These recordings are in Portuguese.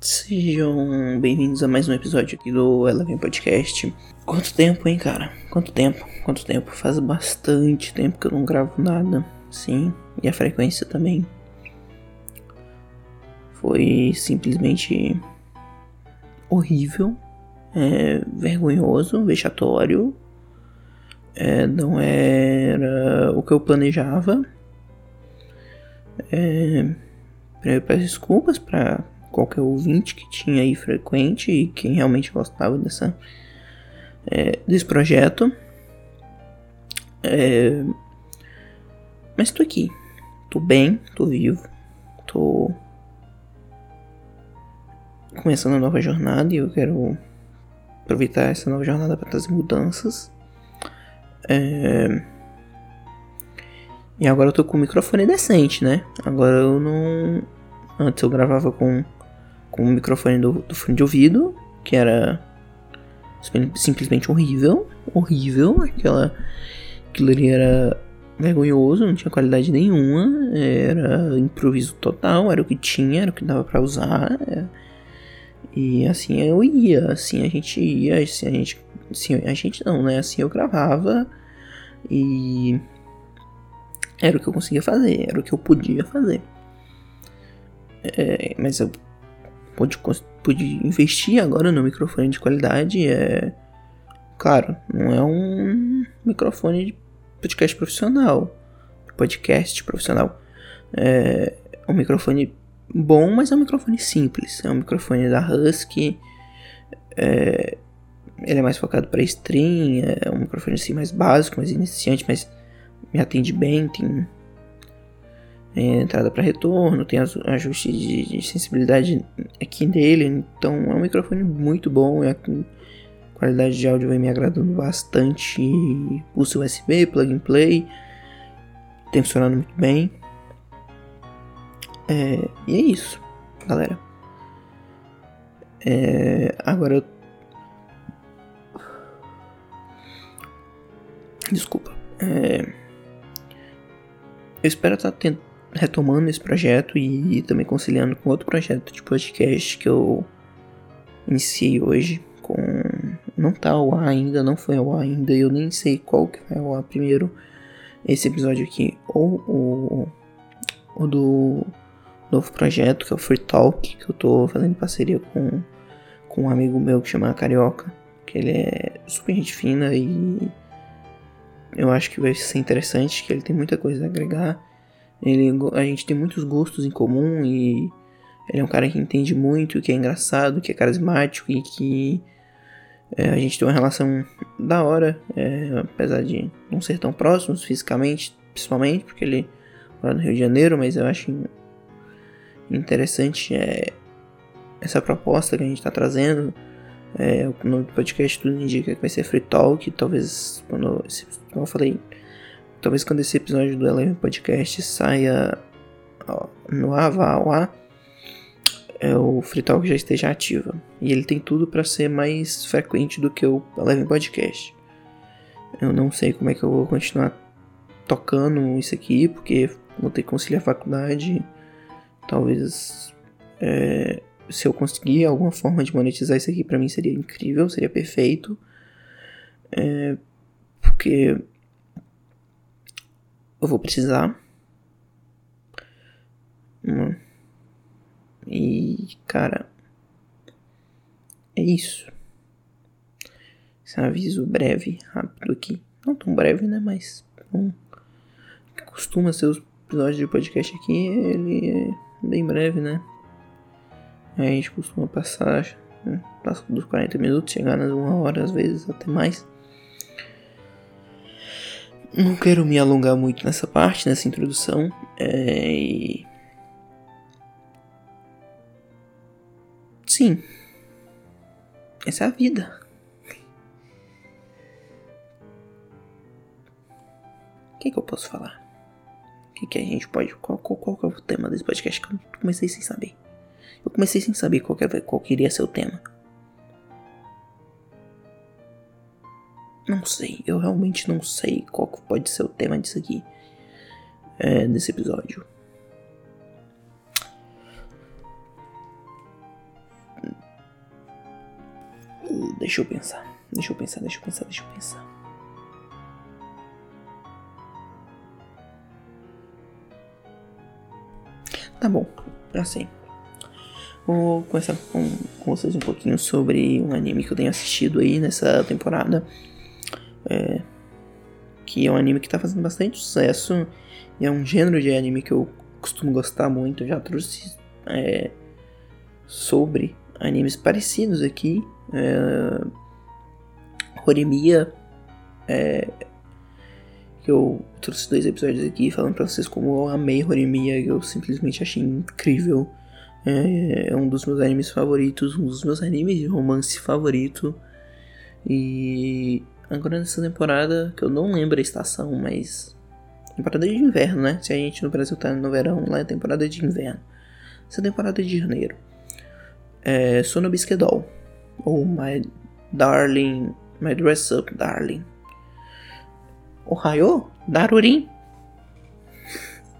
Sejam bem-vindos a mais um episódio aqui do Eleven Podcast. Quanto tempo, hein, cara? Quanto tempo? Quanto tempo? Faz bastante tempo que eu não gravo nada. Sim, e a frequência também. Foi simplesmente horrível, é, vergonhoso, vexatório. É, não era o que eu planejava. É, peço desculpas para qualquer ouvinte que tinha aí frequente e quem realmente gostava dessa, é, desse projeto. É, mas tô aqui, tô bem, tô vivo, tô começando a nova jornada e eu quero aproveitar essa nova jornada para trazer mudanças. É, e agora eu tô com um microfone decente, né? Agora eu não. Antes eu gravava com com o microfone do, do fone de ouvido, que era simplesmente horrível, horrível, aquela aquilo ali era vergonhoso, não tinha qualidade nenhuma, era improviso total, era o que tinha, era o que dava para usar. É, e assim eu ia, assim a gente ia, assim a gente, assim, a gente não, né? Assim eu gravava e era o que eu conseguia fazer, era o que eu podia fazer. É, mas eu pude, pude investir agora no microfone de qualidade. É claro, não é um microfone de podcast profissional, podcast profissional. É um microfone bom, mas é um microfone simples. É um microfone da Husky. É, ele é mais focado para stream, é um microfone assim mais básico, mais iniciante, mas me atende bem, tem é, entrada para retorno, tem ajuste de, de, sensibilidade aqui nele, então é um microfone muito bom, a qualidade de áudio vem me agradando bastante, usa USB, plug and play, tem funcionando muito bem. É, e é isso, galera. É, agora eu... Desculpa. É, eu espero estar tentando retomando esse projeto e, também conciliando com outro projeto de podcast que eu iniciei hoje com não tá ao ar ainda, não foi ao ar ainda, eu nem sei qual que vai ao ar primeiro esse episódio aqui ou o do novo projeto que é o Free Talk que eu tô fazendo parceria com com um amigo meu que chama Carioca, que ele é super gente fina e eu acho que vai ser interessante, que ele tem muita coisa a agregar. Ele, a gente tem muitos gostos em comum e ele é um cara que entende muito, que é engraçado, que é carismático e que é, a gente tem uma relação da hora, é, apesar de não ser tão próximos fisicamente, principalmente porque ele mora no Rio de Janeiro, mas eu acho interessante é, essa proposta que a gente está trazendo. É, o nome do podcast tudo indica que vai ser Free Talk, talvez quando, como eu falei, Talvez quando esse episódio do Eleven Podcast saia ó, no ar, é, o Free Talk já esteja ativa. E ele tem tudo para ser mais frequente do que o Eleven Podcast. Eu não sei como é que eu vou continuar tocando isso aqui, porque vou ter que conciliar a faculdade. Talvez é, se eu conseguir alguma forma de monetizar isso aqui para mim seria incrível, seria perfeito. É, porque eu vou precisar. E, cara, é isso. Esse aviso breve, rápido aqui. Não tão breve, né? Mas um, costuma ser os episódios de podcast aqui, ele é bem breve, né? A gente costuma passar passa dos 40 minutos, chegar nas uma hora, às vezes até mais. Não quero me alongar muito nessa parte, nessa introdução. É... Sim. Essa é a vida. O que, que eu posso falar? Que, que a gente pode. Qual, qual, qual é o tema desse podcast que eu comecei sem saber? Eu comecei sem saber qual, que, qual que iria ser o tema. Não sei, eu realmente não sei qual pode ser o tema disso aqui. É, desse episódio. Deixa eu pensar. Deixa eu pensar, deixa eu pensar, deixa eu pensar. Tá bom, já sei. Vou começar com, com vocês um pouquinho sobre um anime que eu tenho assistido aí nessa temporada. É, que é um anime que tá fazendo bastante sucesso. E é um gênero de anime que eu costumo gostar muito. Eu já trouxe é, sobre animes parecidos aqui. É, é, que eu trouxe dois episódios aqui falando pra vocês como eu amei Horimiya, que eu simplesmente achei incrível. É, é, um dos meus animes favoritos, um dos meus animes de romance favorito. E agora nessa temporada, que eu não lembro a estação, mas. Temporada de inverno, né? Se a gente no Brasil tá no verão, lá é temporada de inverno. Essa temporada é de janeiro. É Sono Bisquedol. Ou My Darling. My Dress Up Darling. Ohio? Darurin?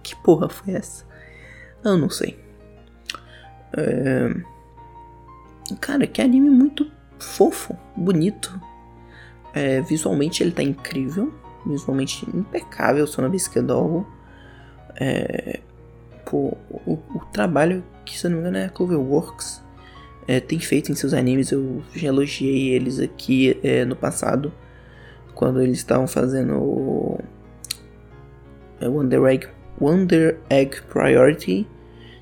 que porra foi essa? Eu não sei. É... Cara, que anime muito fofo, bonito. É, visualmente ele tá incrível. Visualmente impecável, Sono Bisquedol. É, pô, o, o, trabalho que, se eu não me engano, é a Cloverworks é, tem feito em seus animes. Eu já elogiei eles aqui é, no passado, quando eles estavam fazendo o é, Wonder Egg, Wonder Egg Priority,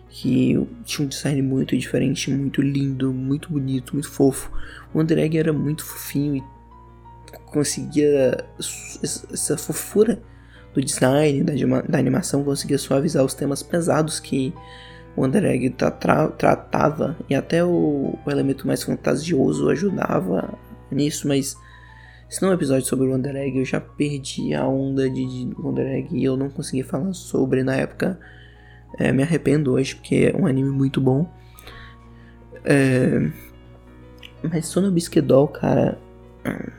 que tinha um design muito diferente, muito lindo, muito bonito, muito fofo. O Wonder Egg era muito fofinho e conseguia essa fofura do design, da, da animação, conseguia suavizar os temas pesados que o Wonder Egg tra tratava e até o, o, elemento mais fantasioso ajudava nisso, mas se não é um episódio sobre o Wonder Egg, eu já perdi a onda de, de Wonder Egg e eu não consegui falar sobre na época. É, me arrependo hoje porque é um anime muito bom. É, mas Sono Bisquedol, cara,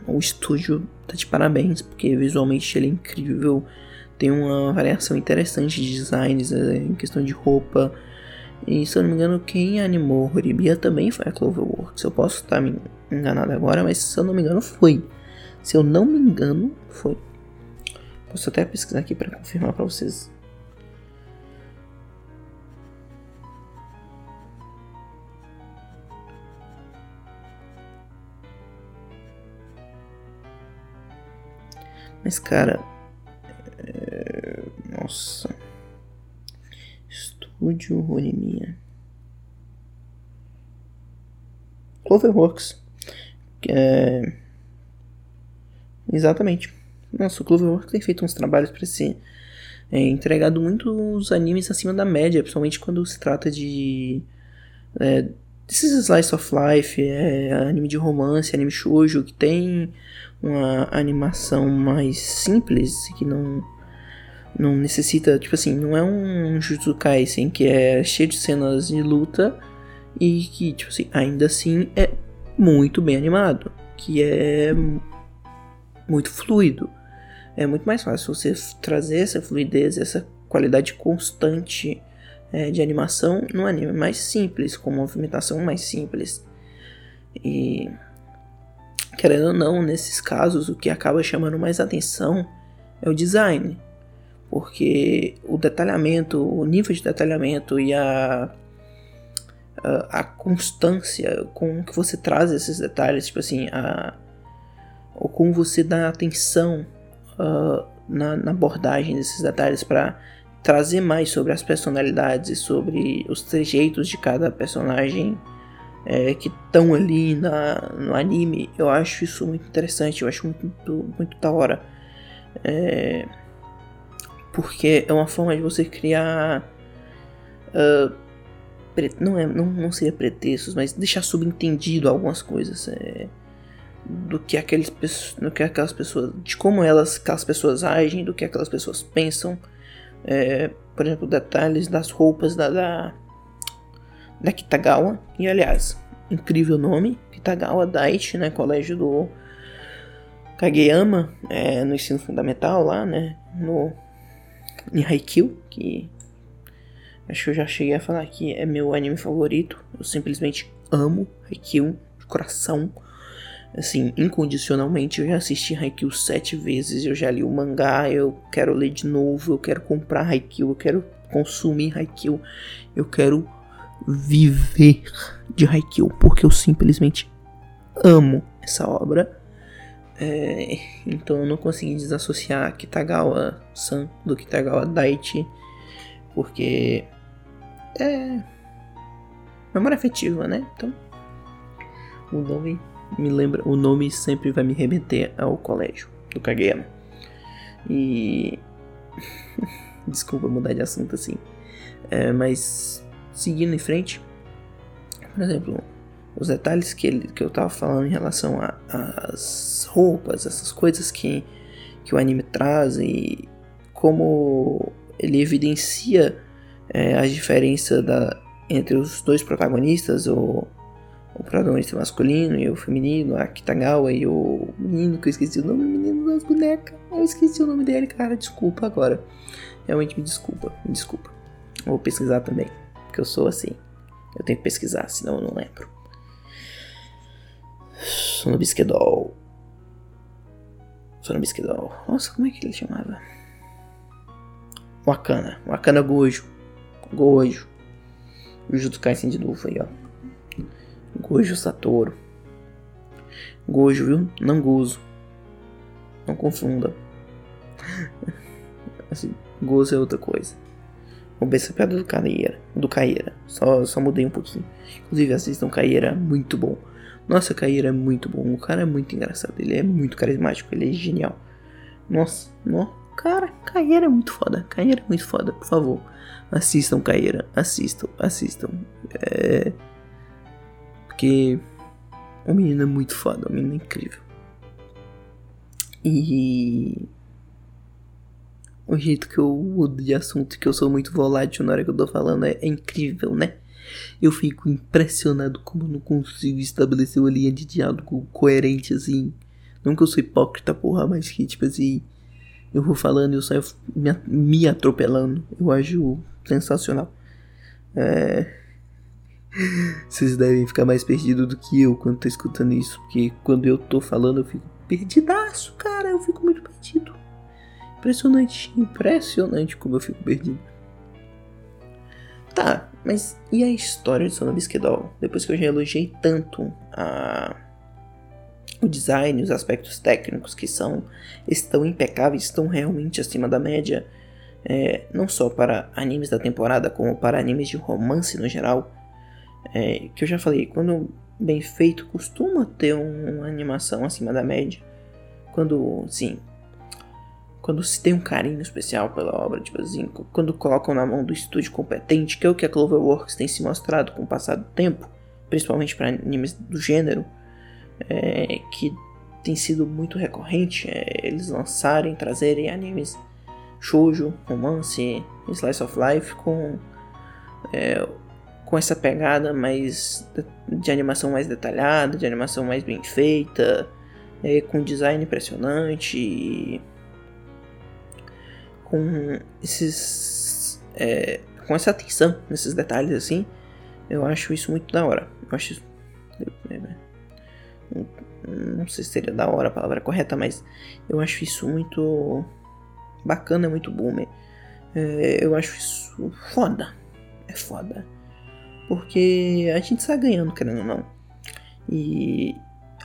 o estúdio tá de parabéns porque visualmente ele é incrível. Tem uma variação interessante de designs é, em questão de roupa, e se eu não me engano, quem animou Horibia também foi a Cloverworks. Eu posso estar me enganado agora, mas se eu não me engano, foi. Se eu não me engano, foi. Posso até pesquisar aqui para confirmar para vocês. Mas cara, é... nossa. Estúdio Horimiya. Cloverworks. É... Exatamente. Nossa, o Cloverworks tem feito uns trabalhos para si. É, entregado muitos animes acima da média, principalmente quando se trata de. É, desses slice of life, é, anime de romance, anime shoujo, que tem uma animação mais simples, que não não necessita, tipo assim, não é um Jujutsu Kaisen que é cheio de cenas de luta e que, tipo assim, ainda assim é muito bem animado, que é muito fluido. É muito mais fácil você trazer essa fluidez, essa qualidade constante é, de animação no anime mais simples, com movimentação mais simples. E querendo ou não, nesses casos, o que acaba chamando mais atenção é o design porque o detalhamento, o nível de detalhamento e a, a, a constância com que você traz esses detalhes, tipo assim, a, como você dá atenção uh, na, na, abordagem desses detalhes para trazer mais sobre as personalidades e sobre os trejeitos de cada personagem é, que estão ali na, no anime, eu acho isso muito interessante, eu acho muito, muito, da hora. É, porque é uma forma de você criar. Uh, não, é, não, não seria pretextos, mas deixar subentendido algumas coisas. É, do que aqueles do que aquelas pessoas de como elas aquelas pessoas agem do que aquelas pessoas pensam é, por exemplo detalhes das roupas da, da, da Kitagawa. E aliás, incrível nome, Kitagawa Daichi, né? Colégio do Kageyama, é, no ensino fundamental lá, né? No em Haikyuu, que acho que eu já cheguei a falar que é meu anime favorito. Eu simplesmente amo Haikyuu de coração. Assim, incondicionalmente, eu já assisti Haikyuu sete vezes, eu já li o mangá, eu quero ler de novo, eu quero comprar Haikyuu, eu quero consumir Haikyuu, eu quero viver de Haikyuu, porque eu simplesmente amo essa obra. É, então eu não consegui desassociar Kitagawa-san do Kitagawa Daichi, porque é memória afetiva, né? Então o nome me lembra, o nome sempre vai me remeter ao colégio do Kageyama. E desculpa mudar de assunto assim, é, mas seguindo em frente, por exemplo, os detalhes que, ele, que eu tava falando em relação às roupas, essas coisas que, que o anime traz e como ele evidencia é, a diferença da, entre os dois protagonistas, o, o protagonista masculino e o feminino, a Kitagawa e o menino, que eu esqueci o nome, o menino das bonecas. Eu esqueci o nome dele, cara, desculpa agora. Realmente me desculpa, me desculpa. Vou pesquisar também, porque eu sou assim. Eu tenho que pesquisar, senão eu não lembro. Sonobisquedol. Sonobisquedol. Nossa, como é que ele chamava? Wakana. Wakana Gojo. Gojo. O Jutsu Kaisen de novo aí, ó. Gojo Satoru. Gojo, viu? Não gozo. Não confunda. assim, gozo é outra coisa. Vamos ver essa piada do Caieira. Do Caieira. Só, só mudei um pouquinho. Inclusive, assistam Caieira, muito bom. Nossa, Kaira é muito bom. O cara é muito engraçado. Ele é muito carismático. Ele é genial. Nossa, no, cara, Kaira é muito foda. Kaira é muito foda. Por favor, assistam Kaira. Assistam, assistam. É. Porque o menino é muito foda. O menino é incrível. E. O jeito que eu mudo de assunto, que eu sou muito volátil na hora que eu tô falando, é, é incrível, né? Eu fico impressionado como eu não consigo estabelecer uma linha de diálogo coerente assim. Não que eu sou hipócrita, porra, mas que tipo assim. Eu vou falando e eu saio me, atropelando. Eu acho sensacional. É. Vocês devem ficar mais perdidos do que eu quando tô escutando isso. Porque quando eu tô falando eu fico perdidaço, cara. Eu fico muito perdido. Impressionante, impressionante como eu fico perdido. Tá, mas e a história de Sonobisquedol? Depois que eu já elogiei tanto a... o design, os aspectos técnicos que são estão impecáveis, estão realmente acima da média, é, não só para animes da temporada, como para animes de romance no geral. É, que eu já falei, quando bem feito costuma ter uma animação acima da média. Quando, sim, quando se tem um carinho especial pela obra, tipo assim, quando colocam na mão do estúdio competente, que é o que a Cloverworks tem se mostrado com o passar do tempo, principalmente para animes do gênero, é, que tem sido muito recorrente é, eles lançarem, trazerem animes shoujo, romance, slice of life com é, com essa pegada mais de animação mais detalhada, de animação mais bem feita, é, com design impressionante. Com esses. É, com essa atenção nesses detalhes assim, eu acho isso muito da hora. Eu acho isso. Não sei se seria da hora a palavra correta, mas eu acho isso muito bacana, muito bom. É, eu acho isso foda. É foda. Porque a gente está ganhando, querendo ou não. E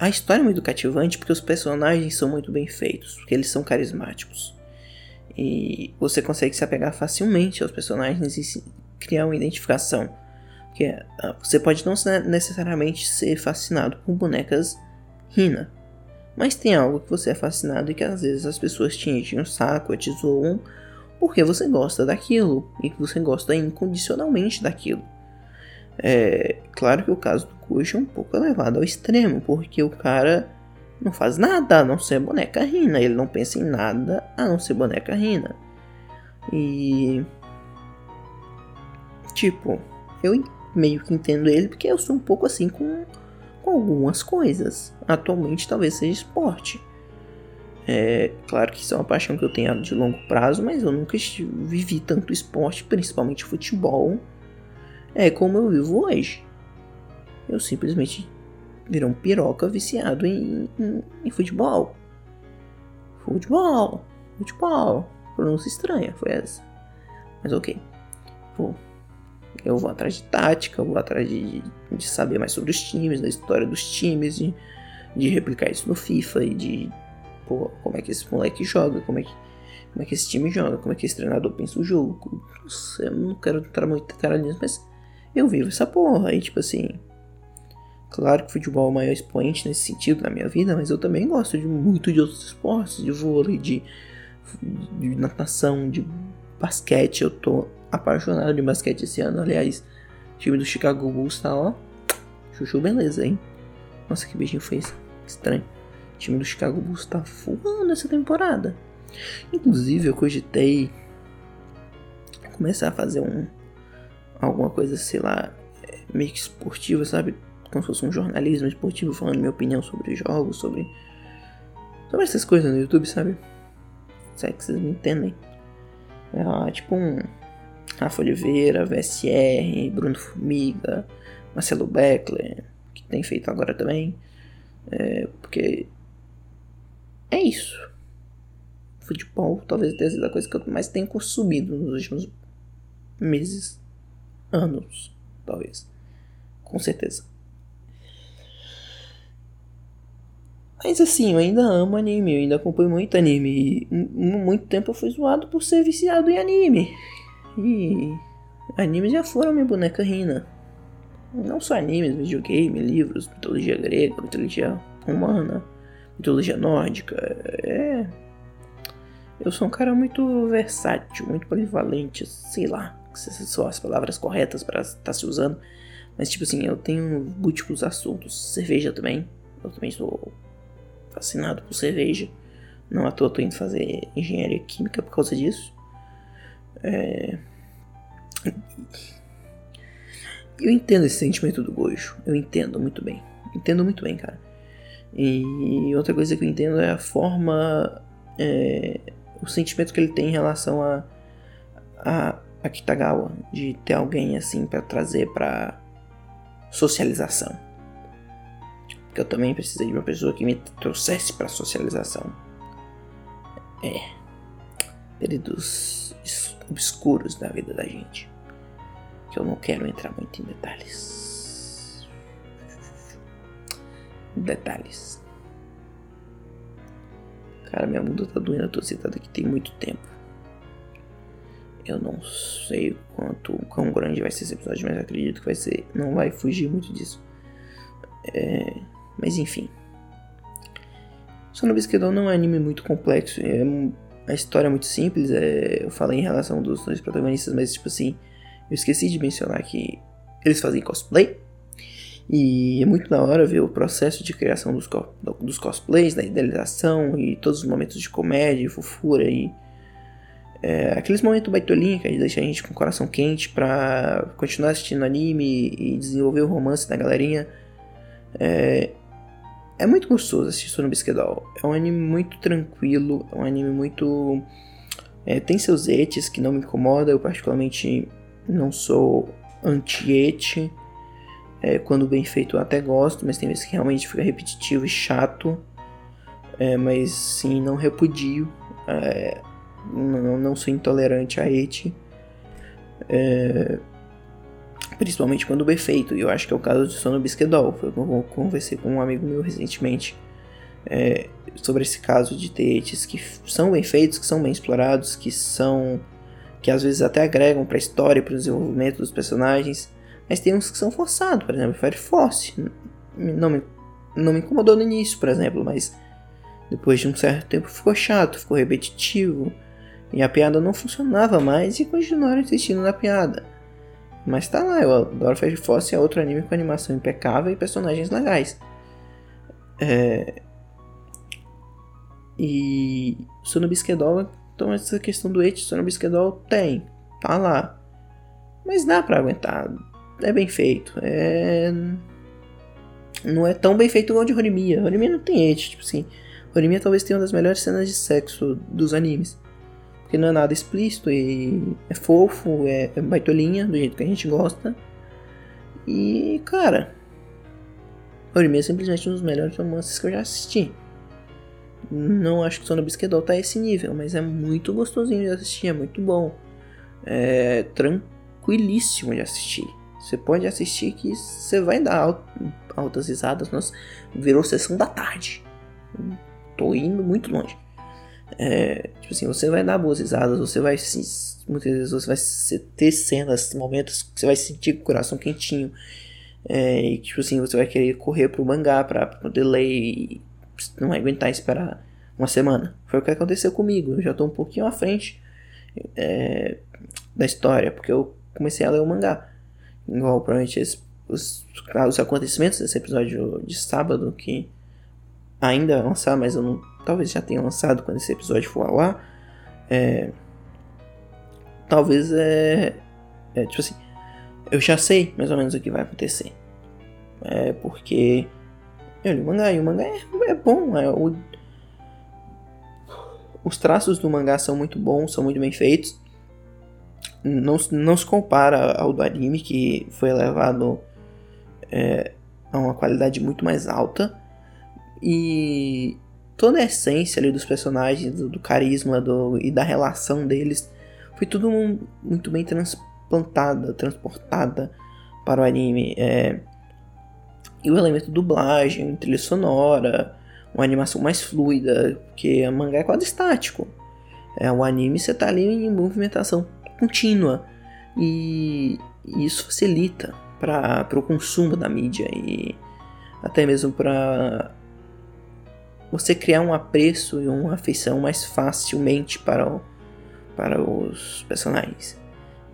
a história é muito cativante porque os personagens são muito bem feitos, porque eles são carismáticos. E você consegue se apegar facilmente aos personagens e criar uma identificação. Que é, ah, você pode não necessariamente ser fascinado com bonecas Rina, mas tem algo que você é fascinado e que às vezes as pessoas te enchem o saco, te zoam, porque você gosta daquilo e que você gosta incondicionalmente daquilo. É claro que o caso do Kush é um pouco elevado ao extremo, porque o cara não faz nada a não ser boneca Rina. Ele não pensa em nada a não ser boneca Rina. E. Tipo, eu meio que entendo ele porque eu sou um pouco assim com, com algumas coisas. Atualmente talvez seja esporte. É claro que isso é uma paixão que eu tenho de longo prazo, mas eu nunca vivi tanto esporte, principalmente futebol, é como eu vivo hoje. Eu simplesmente virei um piroca viciado em, em, em futebol. Futebol, futebol. Pronúncia estranha, foi essa. Mas ok. Pô, eu vou atrás de tática, vou atrás de, de saber mais sobre os times, da história dos times, de, de replicar isso no FIFA e de pô, como é que esse moleque joga, como é que, como é que esse time joga, como é que esse treinador pensa o jogo. Nossa, eu não quero entrar muito cara nisso, mas eu vivo essa porra. E tipo assim, claro que futebol é o maior expoente nesse sentido na minha vida, mas eu também gosto de muito de outros esportes, de vôlei, de, de natação, de basquete. Eu tô apaixonado de basquete esse ano, aliás. O time do Chicago Bulls tá ó. Chuchu beleza, hein? Nossa, que beijinho foi? Estranho. O time do Chicago Bulls tá voando essa temporada. Inclusive, eu cogitei começar a fazer um alguma coisa, sei lá, é, meio que esportiva, sabe? Como se fosse um jornalismo esportivo falando minha opinião sobre jogos, sobre sobre essas coisas no YouTube, sabe? Se é que vocês me entendem. É, tipo um Rafa Oliveira, VSR, Bruno Formiga, Marcelo Beckler, que tem feito agora também. É, porque é isso. Futebol talvez tenha sido a coisa que eu mais tenho consumido nos últimos meses, anos, talvez. Com certeza. Mas assim, eu ainda amo anime, eu ainda acompanho muito anime. E muito tempo eu fui zoado por ser viciado em anime. E animes já foram minha boneca Rina. Não só animes, videogame, livros, mitologia grega, mitologia romana mitologia nórdica. É. Eu sou um cara muito versátil, muito polivalente, sei lá são as palavras corretas para estar tá se usando. Mas, tipo assim, eu tenho múltiplos assuntos. Cerveja também. Eu também sou fascinado por cerveja. Não à toa tô indo fazer engenharia química por causa disso. É... Eu entendo esse sentimento do gojo. Eu entendo muito bem. Entendo muito bem, cara. E outra coisa que eu entendo é a forma, é, o sentimento que ele tem em relação a, a, a Kitagawa, de ter alguém assim para trazer para socialização. Porque eu também precisei de uma pessoa que me trouxesse para socialização. É, períodos obscuros da vida da gente, que eu não quero entrar muito em detalhes. detalhes. Cara, minha bunda tá doendo, eu tô sentado aqui tem muito tempo. Eu não sei quanto, quão grande vai ser esse episódio, mas acredito que vai ser. Não vai fugir muito disso. É, mas enfim. Sono Bisquedon não é um anime muito complexo. É, a história é muito simples. É, eu falei em relação dos dois protagonistas, mas tipo assim. Eu esqueci de mencionar que eles fazem cosplay. E é muito da hora ver o processo de criação dos, dos cosplays, da idealização e todos os momentos de comédia, fofura e é, aqueles momentos baitolinha que deixa a gente com o coração quente pra continuar assistindo anime e desenvolver o romance da galerinha. É, é muito gostoso assistir no Bisquedol. É um anime muito tranquilo, é um anime muito. É, tem seus etes que não me incomoda, eu particularmente não sou anti-ete. É, quando bem feito eu até gosto, mas tem vezes que realmente fica repetitivo e chato. É, mas sim, não repudio. É, não, não sou intolerante a hate. É, principalmente quando bem feito. E eu acho que é o caso de Sono Bisquedol. Eu conversei com um amigo meu recentemente é, sobre esse caso de ter hates que são bem feitos, que são bem explorados, que são. que às vezes até agregam para a história, para o desenvolvimento dos personagens mas tem uns que são forçados, por exemplo, Fire Force. Não me, não me incomodou no início, por exemplo, mas depois de um certo tempo ficou chato, ficou repetitivo. E a piada não funcionava mais e continuaram insistindo na piada. Mas tá lá, eu adoro Fire Force, é outro anime com animação impecável e personagens legais. É... E Sono Bisquedol, então essa questão do Eti Sono Bisquedol tem, tá lá. Mas dá pra aguentar é bem feito. É. Não é tão bem feito igual de Horimiya. Horimiya não tem hate, tipo assim. Horimiya talvez tenha uma das melhores cenas de sexo dos animes. Não é nada explícito e é fofo, é, é baitolinha, do jeito que a gente gosta. E, cara, Horimiya é simplesmente um dos melhores romances que eu já assisti. Não acho que Sono Bisquedol tá a esse nível, mas é muito gostosinho de assistir, é muito bom. É tranquilíssimo de assistir. Você pode assistir que você vai dar altas risadas. Nossa, virou sessão da tarde. Tô indo muito longe. É, tipo assim, você vai dar boas risadas, você vai se, muitas vezes você vai ter cenas, momentos que você vai sentir com o coração quentinho. É, e tipo assim, você vai querer correr pro mangá pra, poder ler e não aguentar esperar uma semana. Foi o que aconteceu comigo. Eu já tô um pouquinho à frente é, da história, porque eu comecei a ler o mangá. Igual provavelmente os, os, os acontecimentos desse episódio de sábado, que ainda vai lançar, mas eu não, talvez já tenha lançado quando esse episódio for ao ar. É, talvez é, é tipo assim, eu já sei mais ou menos o que vai acontecer. É porque eu li o mangá e o mangá é, é bom. É, o, os traços do mangá são muito bons, são muito bem feitos. Não, não se compara ao do anime, que foi elevado é, a uma qualidade muito mais alta. E toda a essência ali dos personagens, do, do carisma do, e da relação deles, foi tudo muito bem transplantada, transportada para o anime. É, e o elemento dublagem, trilha sonora, uma animação mais fluida, porque a mangá é quase estático. É, o anime você tá ali em movimentação contínua e, isso facilita para o consumo da mídia e até mesmo para você criar um apreço e uma afeição mais facilmente para, o, para os personagens.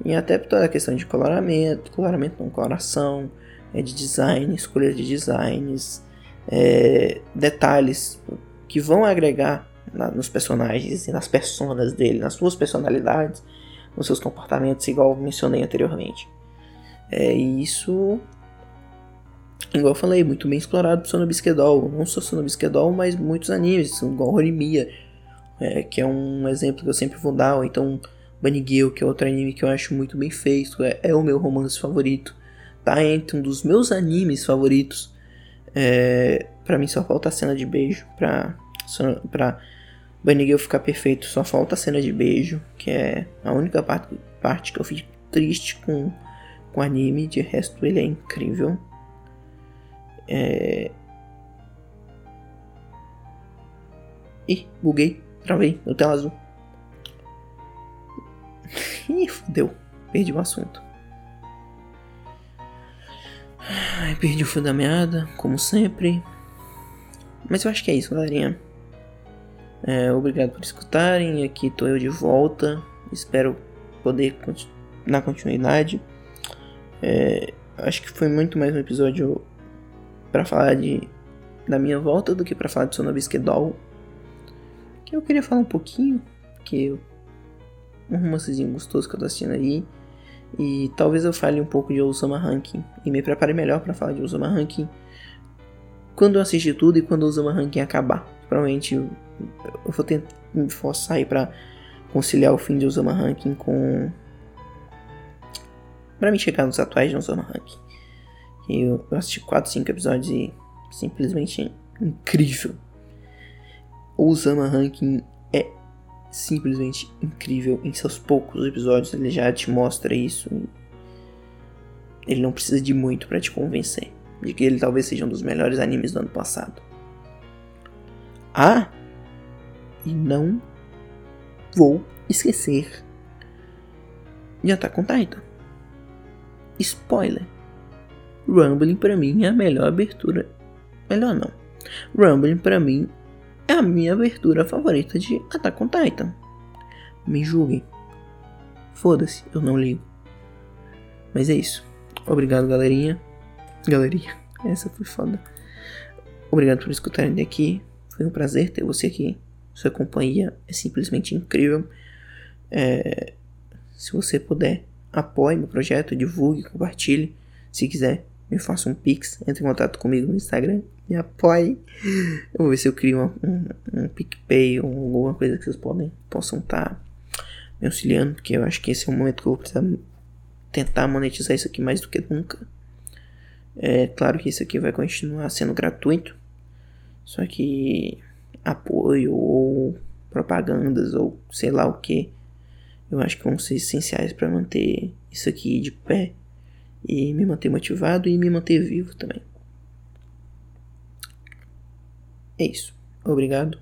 E até toda a questão de coloramento, coloramento não, coloração, é, de design, escolha de designs, é, detalhes que vão agregar na, nos personagens e nas personas dele, nas suas personalidades, nos seus comportamentos, igual mencionei anteriormente. É isso, igual eu falei, muito bem explorado Sonobisquedol. Não só Sonobisquedol, mas muitos animes, igual Horimiya, é, que é um exemplo que eu sempre vou dar, ou então Girl, que é outro anime que eu acho muito bem feito, é, é o meu romance favorito tá entre um dos meus animes favoritos. É, para mim só falta a cena de beijo pra, pra Girl ficar perfeito. Só falta a cena de beijo, que é a única parte, parte que eu fico triste com o anime. De resto, ele é incrível. É... Ih, buguei, travei, no tela azul. Ih, fodeu, perdi o assunto. Ai, perdi o fio da meada, como sempre. Mas eu acho que é isso, galerinha. É, obrigado por escutarem. Aqui tô eu de volta. Espero poder dar continuidade. É, acho que foi muito mais um episódio para falar de da minha volta do que para falar de Sonobisque Doll. Que eu queria falar um pouquinho, que um romancezinho gostoso que eu tô assistindo aí. E talvez eu fale um pouco de Osama Ranking e me prepare melhor para falar de Osama Ranking quando eu assistir tudo e quando o Osama Ranking acabar. Provavelmente eu, eu vou tentar me forçar aí pra conciliar o fim de Osama Ranking com. pra me chegar nos atuais de Osama Ranking. Eu, eu assisti 4, 5 episódios e simplesmente incrível. O Osama Ranking é simplesmente incrível. Em seus poucos episódios ele já te mostra isso. Ele não precisa de muito para te convencer de que ele talvez seja um dos melhores animes do ano passado. Ah, e não vou esquecer de Attack on Titan. Spoiler. Rumbling para mim é a melhor abertura. Melhor não. Rumbling para mim é a minha abertura favorita de Attack on Titan. Me julguem. Foda-se, eu não ligo. Mas é isso. Obrigado, galerinha. Galerinha, essa foi foda. Obrigado por escutarem daqui. Foi um prazer ter você aqui. Sua companhia é simplesmente incrível. É... Se você puder, apoie meu projeto, divulgue, compartilhe. Se quiser, me faça um pix, entre em contato comigo no Instagram, me apoie. Eu vou ver se eu crio um, um, um PicPay ou alguma coisa que vocês podem, possam estar tá me auxiliando, porque eu acho que esse é o momento que eu vou precisar tentar monetizar isso aqui mais do que nunca. É claro que isso aqui vai continuar sendo gratuito, só que apoio ou propagandas ou sei lá o que, eu acho que vão ser essenciais para manter isso aqui de pé e me manter motivado e me manter vivo também. É isso. Obrigado.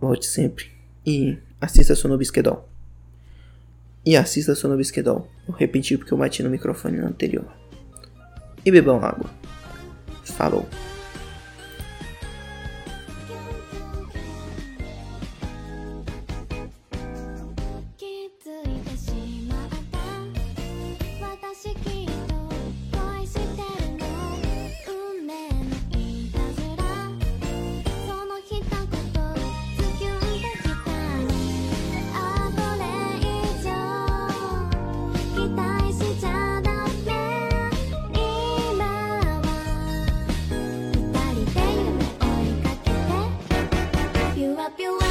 Volte sempre e assista Sonobisquedol. E assista Sonobisquedol. Eu repeti porque eu bati no microfone anterior. E bebam água. Falou. up your